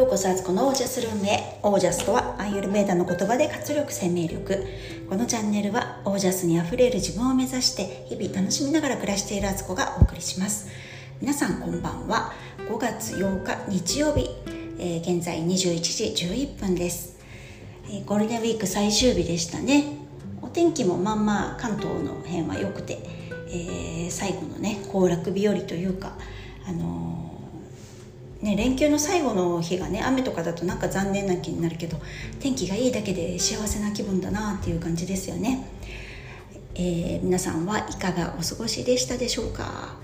ようこそあつこのオージャスルームへオージャスとはアーユルベーダの言葉で活力生命力。このチャンネルはオージャスにあふれる自分を目指して日々楽しみながら暮らしているあつこがお送りします。皆さんこんばんは。5月8日日曜日、えー、現在21時11分です、えー、ゴールデンウィーク最終日でしたね。お天気もまんま関東の辺は良くて、えー、最後のね行楽日和というかあのね、連休の最後の日がね雨とかだとなんか残念な気になるけど天気がいいだけで幸せな気分だなっていう感じですよね、えー、皆さんはいかがお過ごしでしたでしょうか？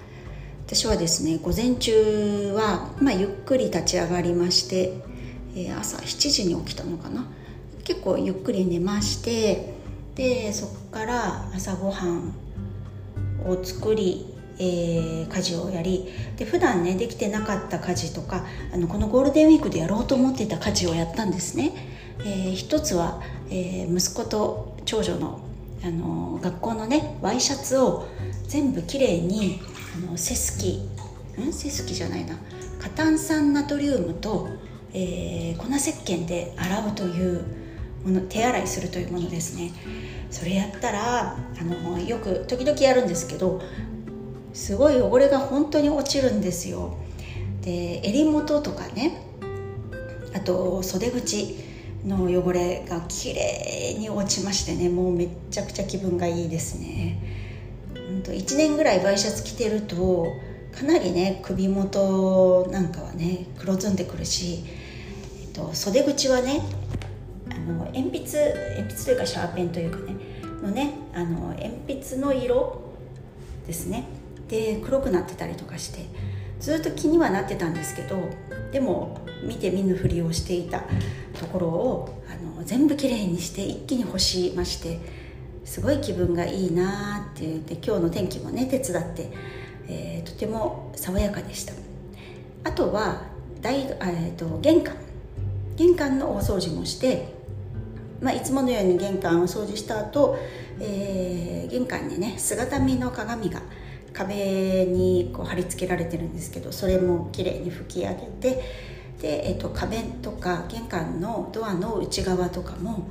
私はですね午前中は、まあ、ゆっくり立ち上がりまして、えー、朝7時に起きたのかな？結構ゆっくり寝ましてでそこから朝ごはんを作りえー、家事をやりで普段ねできてなかった家事とかあのこのゴールデンウィークでやろうと思っていた家事をやったんですね、えー、一つは、えー、息子と長女のあの学校のねワイシャツを全部きれいにあのセスキん？セスキじゃないな。過炭酸ナトリウムと、えー、粉石鹸で洗うというもの手洗いするというものですね。それやったらあのよく時々やるんですけどすごい汚れが本当に落ちるんですよ。で襟元とかねあと袖口の汚れが綺麗に落ちましてねもうめっちゃくちゃ気分がいいですね。1年ぐらいワイシャツ着てるとかなりね首元なんかはね黒ずんでくるし、えっと、袖口はねあの鉛筆鉛筆というかシャーペンというかねのねあの鉛筆の色ですね。で黒くなってたりとかしてずっと気にはなってたんですけどでも見て見ぬふりをしていたところをあの全部きれいにして一気に干しましてすごい気分がいいなって言って今日の天気もね手伝って、えー、とても爽やかでした。あとは大、えーと、玄関。玄関の大掃除もして、まあ、いつものように玄関を掃除した後、えー、玄関にね姿見の鏡が壁にこう貼り付けられてるんですけどそれも綺麗に拭き上げてで、えーと、壁とか玄関のドアの内側とかも、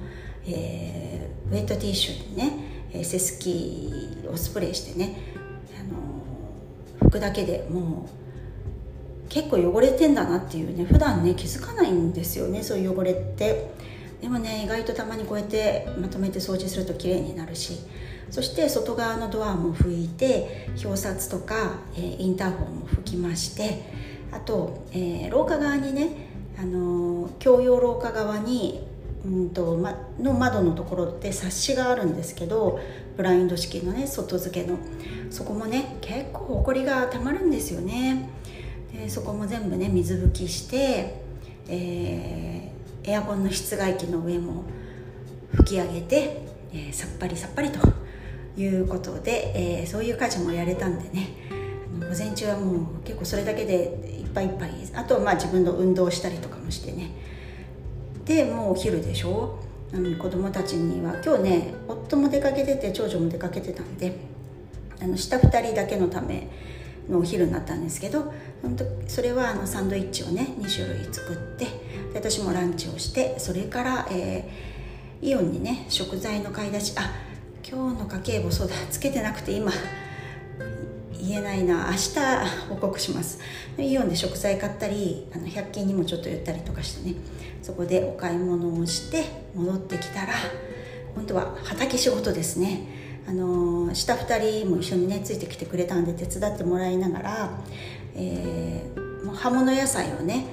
えー、ウェットティッシュにね、えセスキーをスプレーしてね、あの拭くだけでもう結構汚れてんだなっていうね普段ね気づかないんですよねそういう汚れって。でもね意外とたまにこうやってまとめて掃除すると綺麗になるしそして外側のドアも拭いて表札とか、えー、インターホンも拭きましてあと、えー、廊下側にね、あのー、共用廊下側にうんと、ま、の窓のところって冊子があるんですけどブラインド式のね外付けの。そこもね結構ほこりがたまるんですよね。でそこも全部ね水拭きして、えー、エアコンの室外機の上も拭き上げて、えー、さっぱりさっぱりということで、えー、そういう家事もやれたんでね。午前中はもう結構それだけでいっぱいいっぱい。あとはまあ自分の運動したりとかもしてね。でもうお昼でしょ、うん、子供たちには今日ね夫も出かけてて長女も出かけてたんであの下2人だけのためのお昼になったんですけどそれはあのサンドイッチをね2種類作って私もランチをしてそれから、えー、イオンにね食材の買い出しあ今日の家計簿そうだつけてなくて今言えないな。明日報告します。イオンで食材買ったりあの100均にもちょっと寄ったりとかしてね。そこでお買い物をして戻ってきたら本当は畑仕事ですね。あの下2人も一緒にねついてきてくれたんで手伝ってもらいながら、えー、もう葉物野菜をね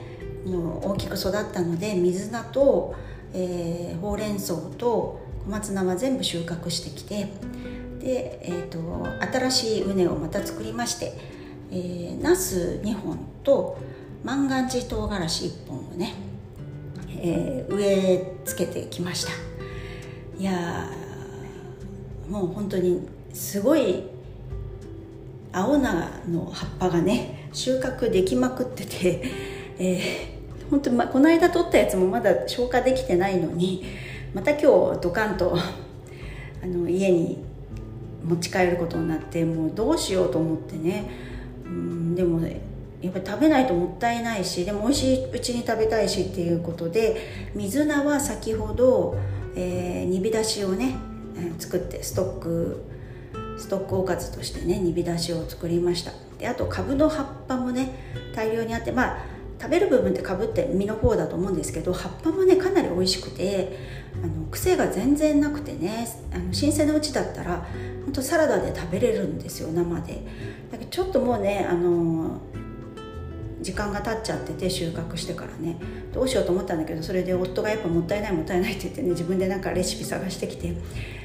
もう大きく育ったので水菜と、えー、ほうれん草と小松菜は全部収穫してきてで、えーと、新しい畝をまた作りまして、えー、ナス2本と万願寺唐辛子1本をね、えー、植え付けてきました。いやもう本当にすごい青菜の葉っぱがね収穫できまくってて、えー、本当に、ま、この間取ったやつもまだ消化できてないのにまた今日ドカンと あの家に持ち帰ることになってもうどうしようと思ってね。うんでもねやっぱり食べないともったいないしでも美味しいうちに食べたいしっていうことで水菜は先ほど、えー、煮浸しをね作ってストックストックおかずとしてね煮浸しを作りました。であとかぶの葉っぱもね大量にあってまあ食べる部分ってかぶって実の方だと思うんですけど葉っぱもねかなり美味しくてあの癖が全然なくてねあの新鮮なうちだったら本当サラダで食べれるんですよ生で。だけどちょっともうねあの時間が経っちゃってて収穫してからね。どうしようと思ったんだけどそれで夫がやっぱもったいないもったいないって言ってね自分でなんかレシピ探してきて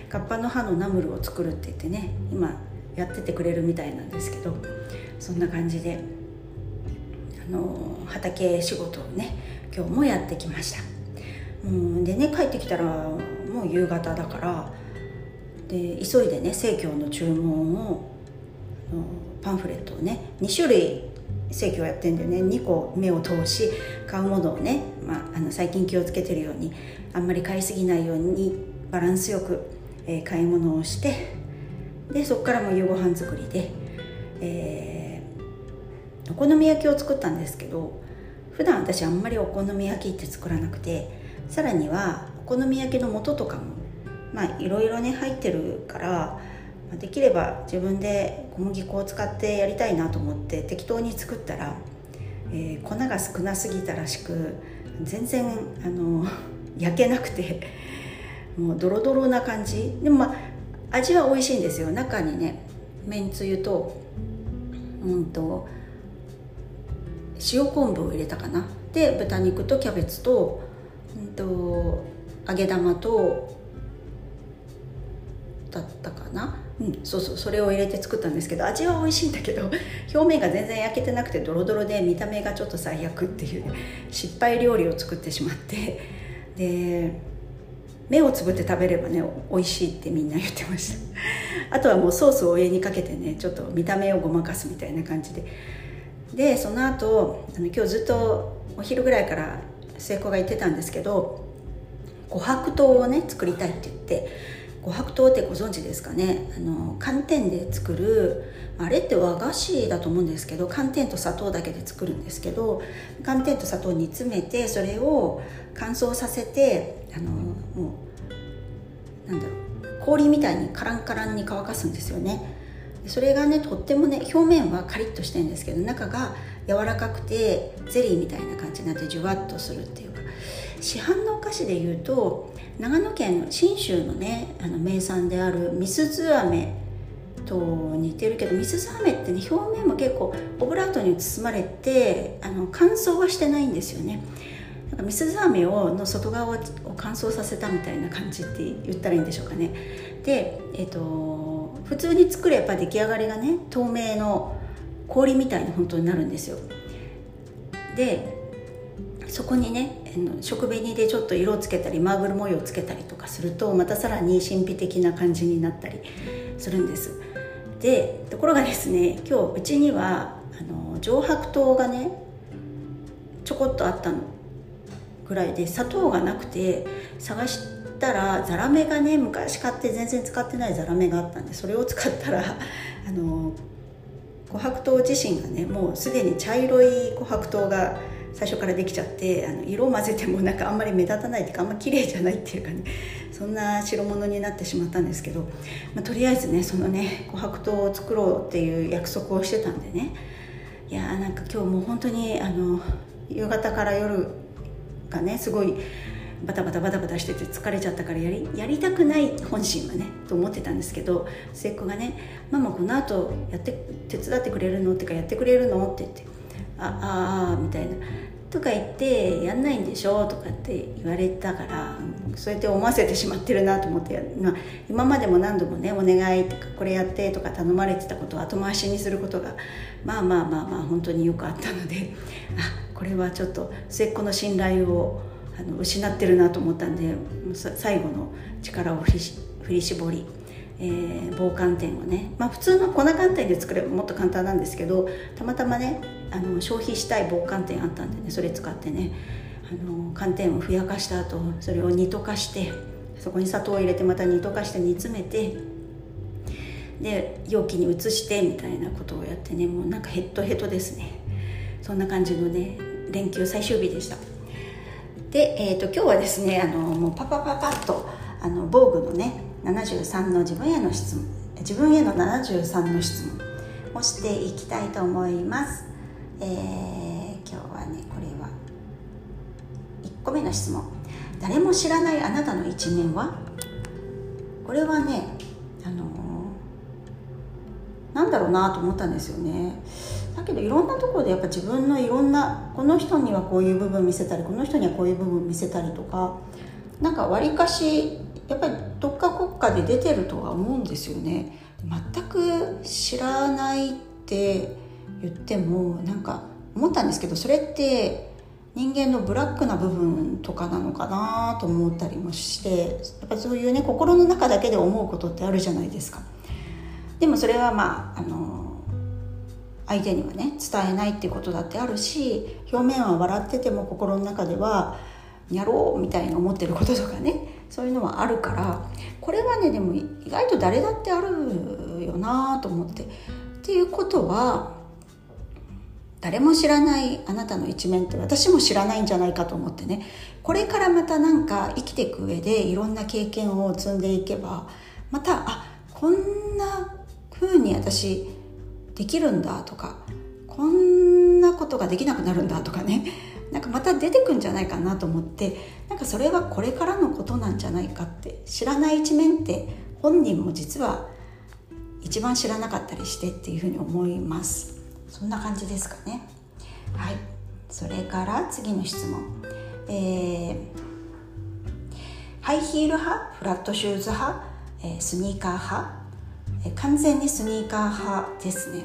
カッパの葉のナムルを作るって言ってね今やっててくれるみたいなんですけどそんな感じであの畑仕事をね今日もやってきました。うんでね帰ってきたらもう夕方だからで急いでね生協の注文をパンフレットをね2種類生協やってんでね。2個目を通し買うものをね、まあ、あの最近気をつけてるようにあんまり買いすぎないようにバランスよく、えー、買い物をしてでそこからも夕ご飯作りで、えー、お好み焼きを作ったんですけど普段私あんまりお好み焼きって作らなくてさらにはお好み焼きの素とかもまあいろいろね入ってるからできれば自分で小麦粉を使ってやりたいなと思って適当に作ったら、えー、粉が少なすぎたらしく全然あの 焼けなくてもうドロドロな感じ。でもまあ味は美味しいんですよ。中にねめんつゆとうんと塩昆布を入れたかな。で豚肉とキャベツと,、と、揚げ玉とだったかな？うん、そうそうそれを入れて作ったんですけど味は美味しいんだけど 表面が全然焼けてなくてドロドロで見た目がちょっと最悪っていう、ね、失敗料理を作ってしまって。で目をつぶって食べればね美味しいってみんな言ってました。あとはもうソースを上にかけてねちょっと見た目をごまかすみたいな感じで。でその後あの今日ずっとお昼ぐらいから聖子が言ってたんですけど琥珀糖をね作りたいって言って琥珀糖ってご存知ですかね？あの寒天で作るあれって和菓子だと思うんですけど寒天と砂糖だけで作るんですけど寒天と砂糖煮詰めてそれを乾燥させてあのもうなんだろう氷みたいにカランカランに乾かすんですよね。それがねとってもね表面はカリッとしてるんですけど中が柔らかくてゼリーみたいな感じになってジュワッとするっていうか。市販のお菓子でいうと長野県の信州のねあの名産であるみすず飴と似てるけどみすず飴ってね表面も結構オブラートに包まれてあの乾燥はしてないんですよね。なんかみすず飴をの外側を乾燥させたみたいな感じって言ったらいいんでしょうかね。でえっ、ー、と普通に作れば出来上がりがね透明の氷みたいに本当になるんですよ。でそこにね食紅でちょっと色をつけたりマーブル模様をつけたりとかするとまたさらに神秘的な感じになったりするんです。でところがですね今日うちにはあの上白糖がねちょこっとあったの。ぐらいで砂糖がなくて探したらザラメがね昔買って全然使ってないザラメがあったんでそれを使ったらあの琥珀糖自身がねもうすでに茶色い琥珀糖が最初からできちゃってあの色を混ぜてもなんかあんまり目立たないっていうかあんま綺麗じゃないっていうかねそんな白物になってしまったんですけど、まあ、とりあえずねそのね琥珀糖を作ろうっていう約束をしてたんでね。いやーなんか今日もう本当にあの夕方から夜がねすごいバタバタバタバタしてて疲れちゃったからやりやりたくない本心はねと思ってたんですけど末っ子がね「ママこのあとやって手伝ってくれるの?」ってか「やってくれるの?」って言って「あああ」みたいなとか言ってやんないんでしょ？とかって言われたからそうやって思わせてしまってるなと思って、まあ、今までも何度もね「お願い」とか「これやって」とか頼まれてたことを後回しにすることがまあまあまあまあ本当によくあったのであこれはちょっと末っ子の信頼をあの失ってるなと思ったんで最後の力を振り絞りえー、棒寒天をね、まあ、普通の粉寒天で作ればもっと簡単なんですけどたまたまねあの消費したい棒寒天あったんでねそれ使ってねあの寒天をふやかした後それを煮溶かしてそこに砂糖を入れてまた煮溶かして煮詰めてで容器に移してみたいなことをやってねもうなんかヘッドヘッドですね。そんな感じのね連休最終日でした。で、えーと、今日はですねあのもうパパパパッとあの防具のね73の自分への質問自分への73の質問をしていきたいと思います、えー、今日はねこれは1個目の質問。誰も知らないあなたの一面は？これはねあのー、なんだろうなと思ったんですよね。だけどいろんなところでやっぱ自分のいろんなこの人にはこういう部分見せたりこの人にはこういう部分見せたりとかなんかわりかしやっぱりどっか国家で出てるとは思うんですよね。全く知らないって言ってもなんか思ったんですけどそれって人間のブラックな部分とかなのかなと思ったりもしてやっぱそういうね心の中だけで思うことってあるじゃないですか。でもそれはまああの相手にはね伝えないっていうことだってあるし表面は笑ってても心の中ではやろうみたいに思ってることとかねそういうのはあるからこれはねでも意外と誰だってあるよなと思ってっていうことは誰も知らないあなたの一面って私も知らないんじゃないかと思ってねこれからまたなんか生きていく上でいろんな経験を積んでいけばまたあこんな風に私できるんだとかこんなことができなくなるんだとかね。なんかまた出てくんじゃないかなと思ってなんかそれはこれからのことなんじゃないかって知らない一面って本人も実は一番知らなかったりしてっていうふうに思います。そんな感じですかね。はい。それから次の質問。えー、ハイヒール派？フラットシューズ派、えー、スニーカー派、完全にスニーカー派ですね。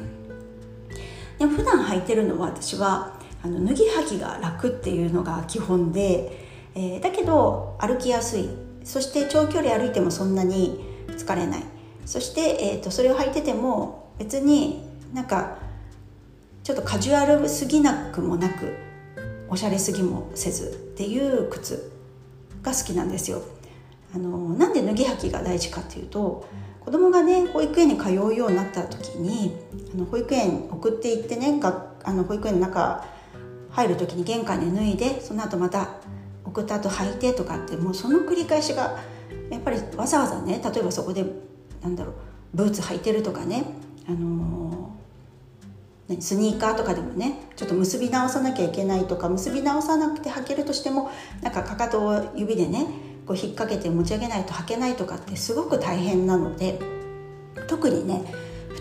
で普段履いてるのは私はあの脱ぎ履きが楽っていうのが基本で、えー、だけど歩きやすい。そして長距離歩いてもそんなに疲れない。そして、えーと、それを履いてても別になんかちょっとカジュアルすぎなくもなくおしゃれすぎもせずっていう靴が好きなんですよ。あのなんで脱ぎ履きが大事かっていうと子供がね保育園に通うようになった時にあの保育園送って行ってねがあの保育園の中入る時に玄関で脱いでその後また送った後履いてとかってもうその繰り返しがやっぱりわざわざね例えばそこでなんだろうブーツ履いてるとかね、あのー、スニーカーとかでもねちょっと結び直さなきゃいけないとか結び直さなくて履けるとしてもなんかかかとを指でねこう引っ掛けて持ち上げないと履けないとかってすごく大変なので特にね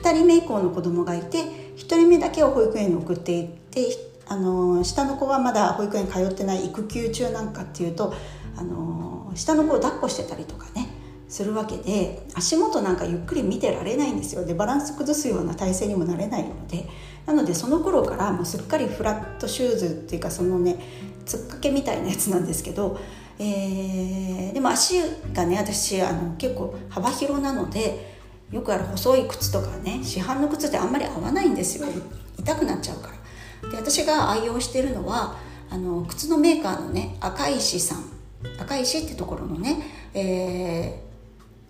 2人目以降の子供がいて1人目だけを保育園に送っていってあの下の子はまだ保育園通ってない育休中なんかっていうとあの下の子を抱っこしてたりとかねするわけで足元なんかゆっくり見てられないんですよ。でバランス崩すような体勢にもなれないので。なのでその頃からもうすっかりフラットシューズっていうかそのねつっかけみたいなやつなんですけど、えー、でも足がね私あの結構幅広なのでよくある細い靴とかね市販の靴ってあんまり合わないんですよ。痛くなっちゃうから。で私が愛用してるのはあの靴のメーカーのね赤石さん。赤石ってところのね、えー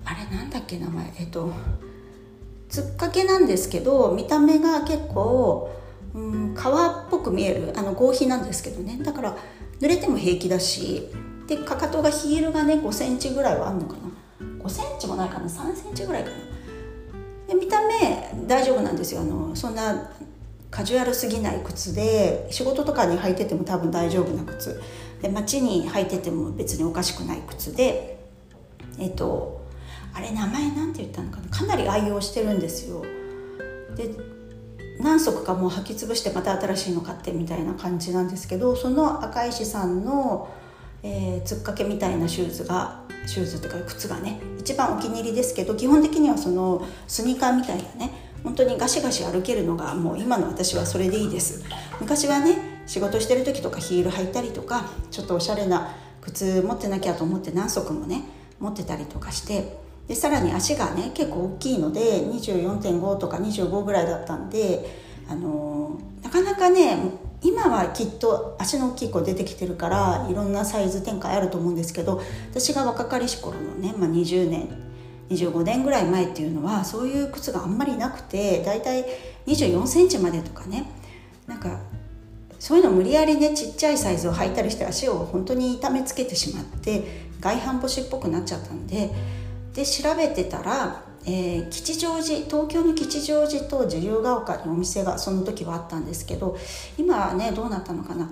あれなんだっけ名前。えっとつっかけなんですけど見た目が結構、うん、革っぽく見えるあの合皮なんですけどね。だから濡れても平気だしでかかとがヒールがね5センチぐらいはあるのかな。5センチもないかな。3センチぐらいかな。で見た目大丈夫なんですよ。あのそんなカジュアルすぎない靴で仕事とかに履いてても多分大丈夫な靴。で街に履いてても別におかしくない靴でえっとあれ名前なんて言ったのかな。かなり愛用してるんですよ。で何足かもう履き潰してまた新しいの買ってみたいな感じなんですけどその赤石さんの、えー、つっかけみたいなシューズがシューズっていうか靴がね一番お気に入りですけど基本的にはそのスニーカーみたいなね本当にガシガシ歩けるのがもう今の私はそれでいいです。昔はね仕事してる時とかヒール履いたりとかちょっとおしゃれな靴持ってなきゃと思って何足もね持ってたりとかしてでさらに足がね結構大きいので24.5とか25ぐらいだったんで、あのー、なかなかね今はきっと足の大きい子出てきてるからいろんなサイズ展開あると思うんですけど私が若かりし頃のね、まあ、20年25年ぐらい前っていうのはそういう靴があんまりなくてだいたい2 4センチまでとかねなんかそういうの無理やりねちっちゃいサイズを履いたりして足を本当に痛めつけてしまって外反母趾っぽくなっちゃったんでで調べてたら、えー、吉祥寺東京の吉祥寺と自由が丘にお店がその時はあったんですけど今はねどうなったのかな。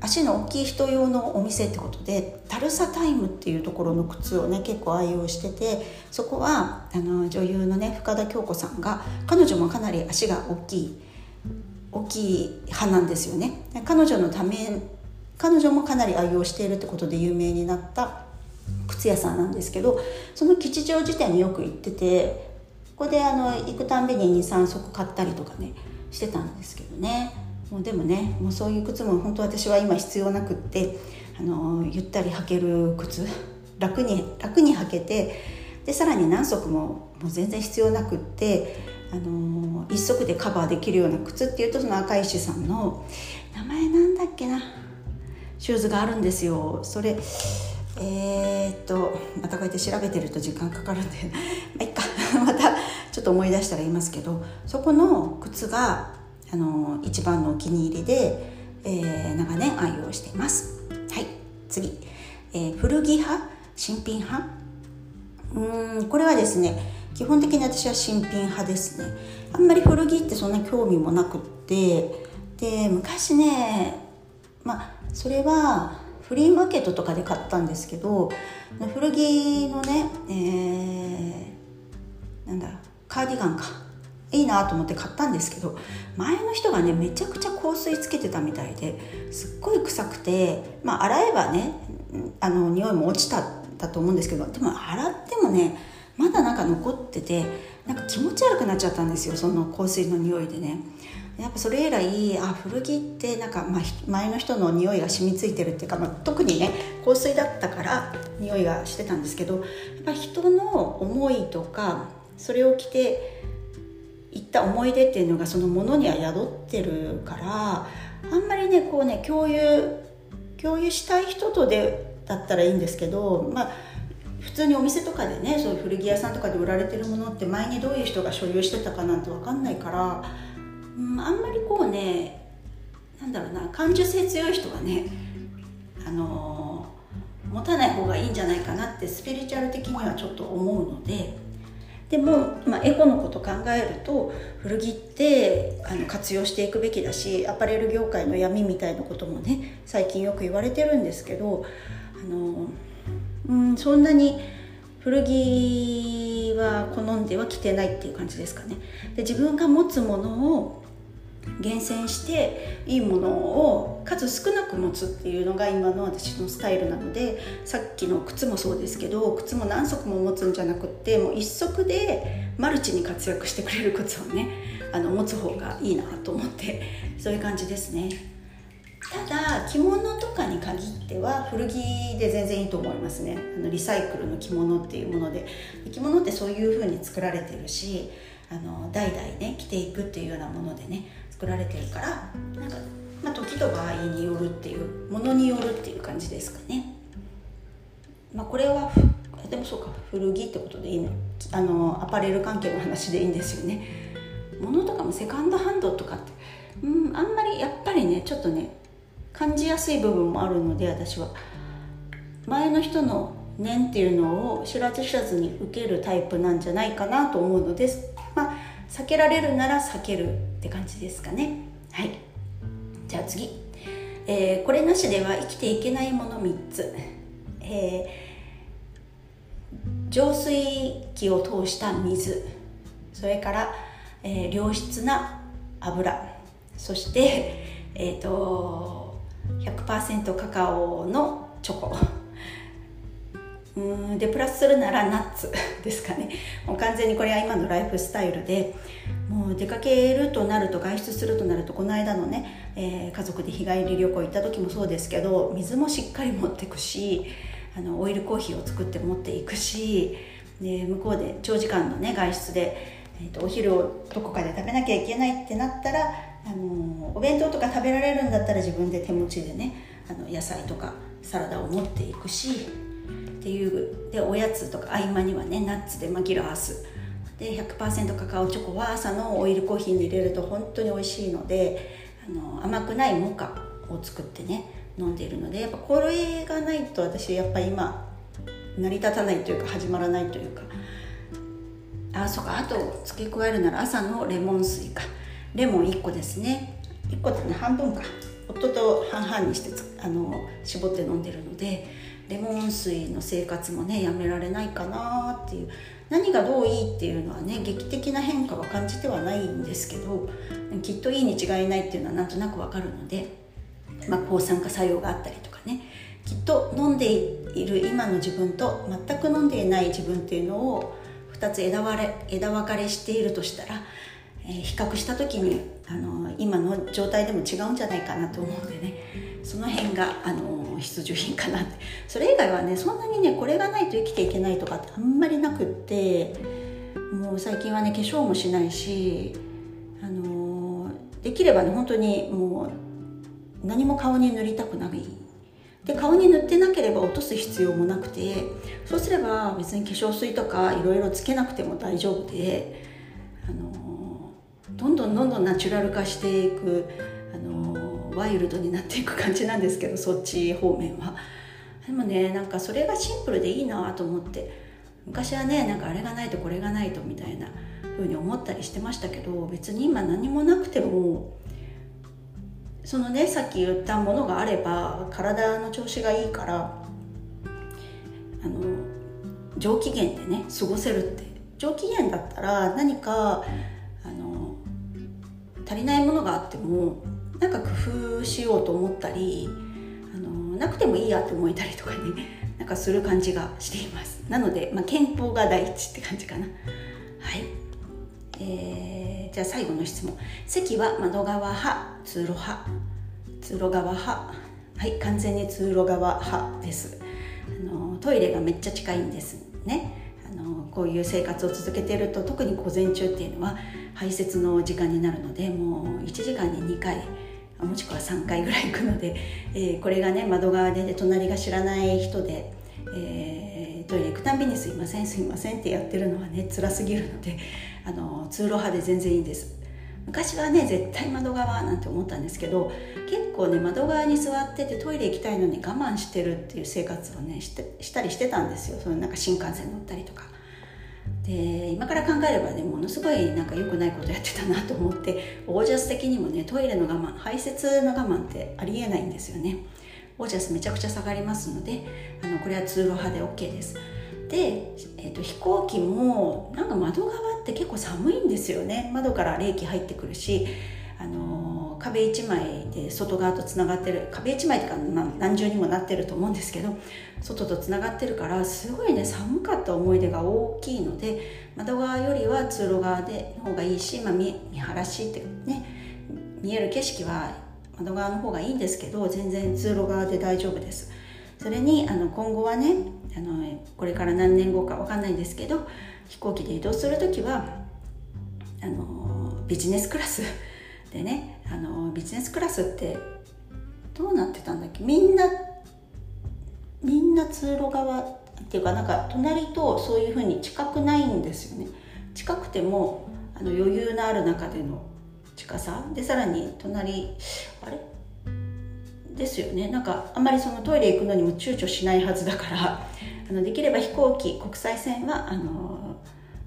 足の大きい人用のお店ってことでタルサタイムっていうところの靴をね結構愛用しててそこはあの女優のね深田恭子さんが彼女もかなり足が大きい大きい派なんですよね。彼女のため彼女もかなり愛用しているってことで有名になった靴屋さんなんですけどその吉祥寺店によく行っててここであの行くたんびに23足買ったりとかねしてたんですけどね。もうでもねもうそういう靴も本当私は今必要なくってあのゆったり履ける靴楽に楽に履けてでさらに何足ももう全然必要なくってあの一足でカバーできるような靴っていうとその赤石さんの名前なんだっけなシューズがあるんですよ。それえー、っとまたこうやって調べてると時間かかるんで。まあいっか。またちょっと思い出したら言いますけどそこの靴があの一番のお気に入りで、えー、長年愛用しています。はい。次、えー、古着派？新品派？うんこれはですね基本的に私は新品派ですね。あんまり古着ってそんな興味もなくって。で昔ねまあそれはフリーマーケットとかで買ったんですけど古着のね、えー、なんだカーディガンか。いいなと思って買ったんですけど前の人がねめちゃくちゃ香水つけてたみたいですっごい臭くてまあ洗えばねあの匂いも落ちただと思うんですけどでも洗ってもねまだなんか残っててなんか気持ち悪くなっちゃったんですよその香水の匂いでねやっぱそれ以来あ古着ってなんか、まあ、前の人の匂いが染みついてるっていうか、まあ、特にね香水だったから匂いがしてたんですけどやっぱ人の思いとかそれを着て行った思い出っていうのがそのものには宿ってるからあんまりねこうね共有共有したい人とでだったらいいんですけどまあ普通にお店とかでねそういう古着屋さんとかで売られてるものって前にどういう人が所有してたかなんて分かんないから、うん、あんまりこうねなんだろうな感受性強い人はねあの持たない方がいいんじゃないかなってスピリチュアル的にはちょっと思うのででも、まあ、エコのこと考えると古着ってあの活用していくべきだしアパレル業界の闇みたいなこともね最近よく言われてるんですけどあのうんそんなに古着は好んでは着てないっていう感じですかね。で自分が持つものを厳選していいものを数少なく持つっていうのが今の私のスタイルなのでさっきの靴もそうですけど靴も何足も持つんじゃなくってもう一足でマルチに活躍してくれる靴をねあの持つ方がいいなと思ってそういう感じですね。ただ着物とかに限っては古着で全然いいと思いますねあのリサイクルの着物っていうもので着物ってそういう風に作られてるしあの代々ね着ていくっていうようなものでね作られてるからなんか、まあ、時と場合によるっていうものによるっていう感じですかね。まあこれはでもそうか古着ってことでいいの？あのアパレル関係の話でいいんですよね。物とかもセカンドハンドとかってうんあんまりやっぱりねちょっとね感じやすい部分もあるので私は。前の人の念っていうのを知らず知らずに受けるタイプなんじゃないかなと思うのです。まあ避けられるなら避ける。って感じですかね。はい。じゃあ次、えー、これなしでは生きていけないもの3つ、えー、浄水器を通した水。それから、えー、良質な油。そしてえっ、ー、と100%カカオのチョコ。うんでプラスするならナッツ ですかね。もう完全にこれは今のライフスタイルでもう出かけるとなると外出するとなるとこの間のね、えー、家族で日帰り旅行行った時もそうですけど水もしっかり持ってくしあのオイルコーヒーを作って持っていくしで向こうで長時間のね外出で、えーと、とお昼をどこかで食べなきゃいけないってなったらあのお弁当とか食べられるんだったら自分で手持ちでねあの野菜とかサラダを持っていくしっていうでおやつとか合間にはねナッツで紛らわすで100%カカオチョコは朝のオイルコーヒーに入れると本当に美味しいのであの甘くないモカを作ってね飲んでいるのでやっぱこれがないと私やっぱ今成り立たないというか始まらないというか。あそうかあと付け加えるなら朝のレモン水か。レモン1個ですね。1個ってね半分か。夫と半々にしてあの絞って飲んでるのでレモン水の生活もねやめられないかなっていう何がどういいっていうのはね劇的な変化は感じてはないんですけどきっといいに違いないっていうのはなんとなくわかるので、まあ、抗酸化作用があったりとかねきっと飲んでいる今の自分と全く飲んでいない自分っていうのを2つ枝割れ枝分かれしているとしたら、えー、比較した時にあの今の状態でも違うんじゃないかなと思うんでね。その辺があの必需品かなって。それ以外はねそんなにねこれがないと生きていけないとかってあんまりなくってもう最近はね化粧もしないしあのできればね本当にもう何も顔に塗りたくない。で顔に塗ってなければ落とす必要もなくてそうすれば別に化粧水とかいろいろつけなくても大丈夫であのどんどんどんどんナチュラル化していくあのワイルドになっていく感じなんですけどそっち方面は。でもねなんかそれがシンプルでいいなと思って。昔はねなんかあれがないとこれがないとみたいな風に思ったりしてましたけど別に今何もなくてもそのねさっき言ったものがあれば体の調子がいいからあの上機嫌でね過ごせるって。上機嫌だったら何かあの足りないものがあってもなんか工夫しようと思ったりあのなくてもいいやって思えたりとかね なんかする感じがしています。なので、まあ、健康が第一って感じかな。はい。えー、じゃあ最後の質問。席は窓側派通路派。通路側派。はい完全に通路側派です。あのトイレがめっちゃ近いんですね。こういう生活を続けていると特に午前中っていうのは排泄の時間になるのでもう1時間に2回もしくは3回ぐらい行くので、えー、これがね窓側で、隣が知らない人で、えー、トイレ行くたんびに「すいませんすいません」ってやってるのはね辛すぎるのであの通路派で全然いいんです。昔はね絶対窓側なんて思ったんですけど結構ね窓側に座っててトイレ行きたいのに我慢してるっていう生活をねしてしたりしてたんですよ。そのなんか新幹線乗ったりとか。で今から考えればねものすごいなんか良くないことやってたなと思ってオージャス的にもねトイレの我慢排泄の我慢ってありえないんですよね。オージャスめちゃくちゃ下がりますのであのこれは通路派で OK です。で、えーと、飛行機もなんか窓側って結構寒いんですよね。窓から冷気入ってくるしあの壁一枚で外側とつながってる壁一枚というか何重にもなってると思うんですけど外とつながってるからすごいね寒かった思い出が大きいので窓側よりは通路側での方がいいし、まあ、見見晴らしってね見える景色は窓側の方がいいんですけど全然通路側で大丈夫です。それにあの今後はねあのこれから何年後か分かんないんですけど飛行機で移動する時はあのビジネスクラスでねあのビジネスクラスってどうなってたんだっけ？みんなみんな通路側っていうかなんか隣とそういうふうに近くないんですよね。近くてもあの余裕のある中での近さ。でさらに隣あれ？ですよね。なんかあんまりそのトイレ行くのにも躊躇しないはずだから。あのできれば飛行機国際線はあの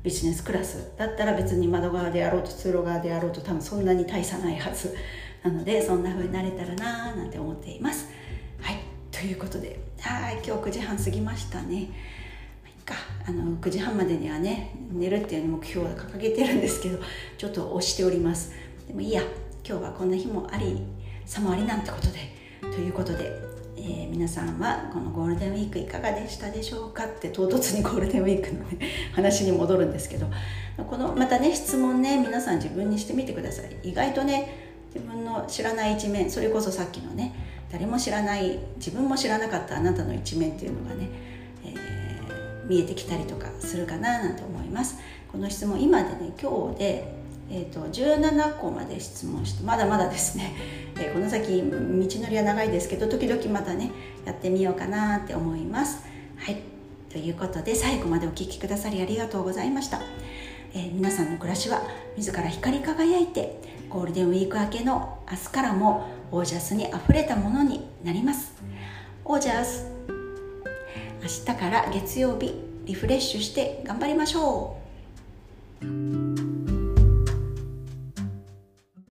ビジネスクラスだったら別に窓側であろうと通路側であろうと多分そんなに大差ないはずなのでそんな風になれたらななんて思っています。はい。ということで。はい。今日9時半過ぎましたね。か。あの9時半までにはね寝るっていう目標を掲げてるんですけどちょっと押しております。でもいいや。今日はこんな日もありさもありなんてことで。ということでえー、皆さんはこのゴールデンウィークいかがでしたでしょうかって唐突にゴールデンウィークの、ね、話に戻るんですけどこのまたね質問ね皆さん自分にしてみてください。意外とね自分の知らない一面それこそさっきのね誰も知らない自分も知らなかったあなたの一面っていうのがね、えー、見えてきたりとかするかななんて思います。この質問今でね今日でえーと、17個まで質問してまだまだですね、えー、この先道のりは長いですけど時々またねやってみようかなって思います。はいということで最後までお聴きくださりありがとうございました。えー、皆さんの暮らしは自ら光り輝いてゴールデンウィーク明けの明日からもオージャスにあふれたものになります。オージャス明日から月曜日リフレッシュして頑張りましょう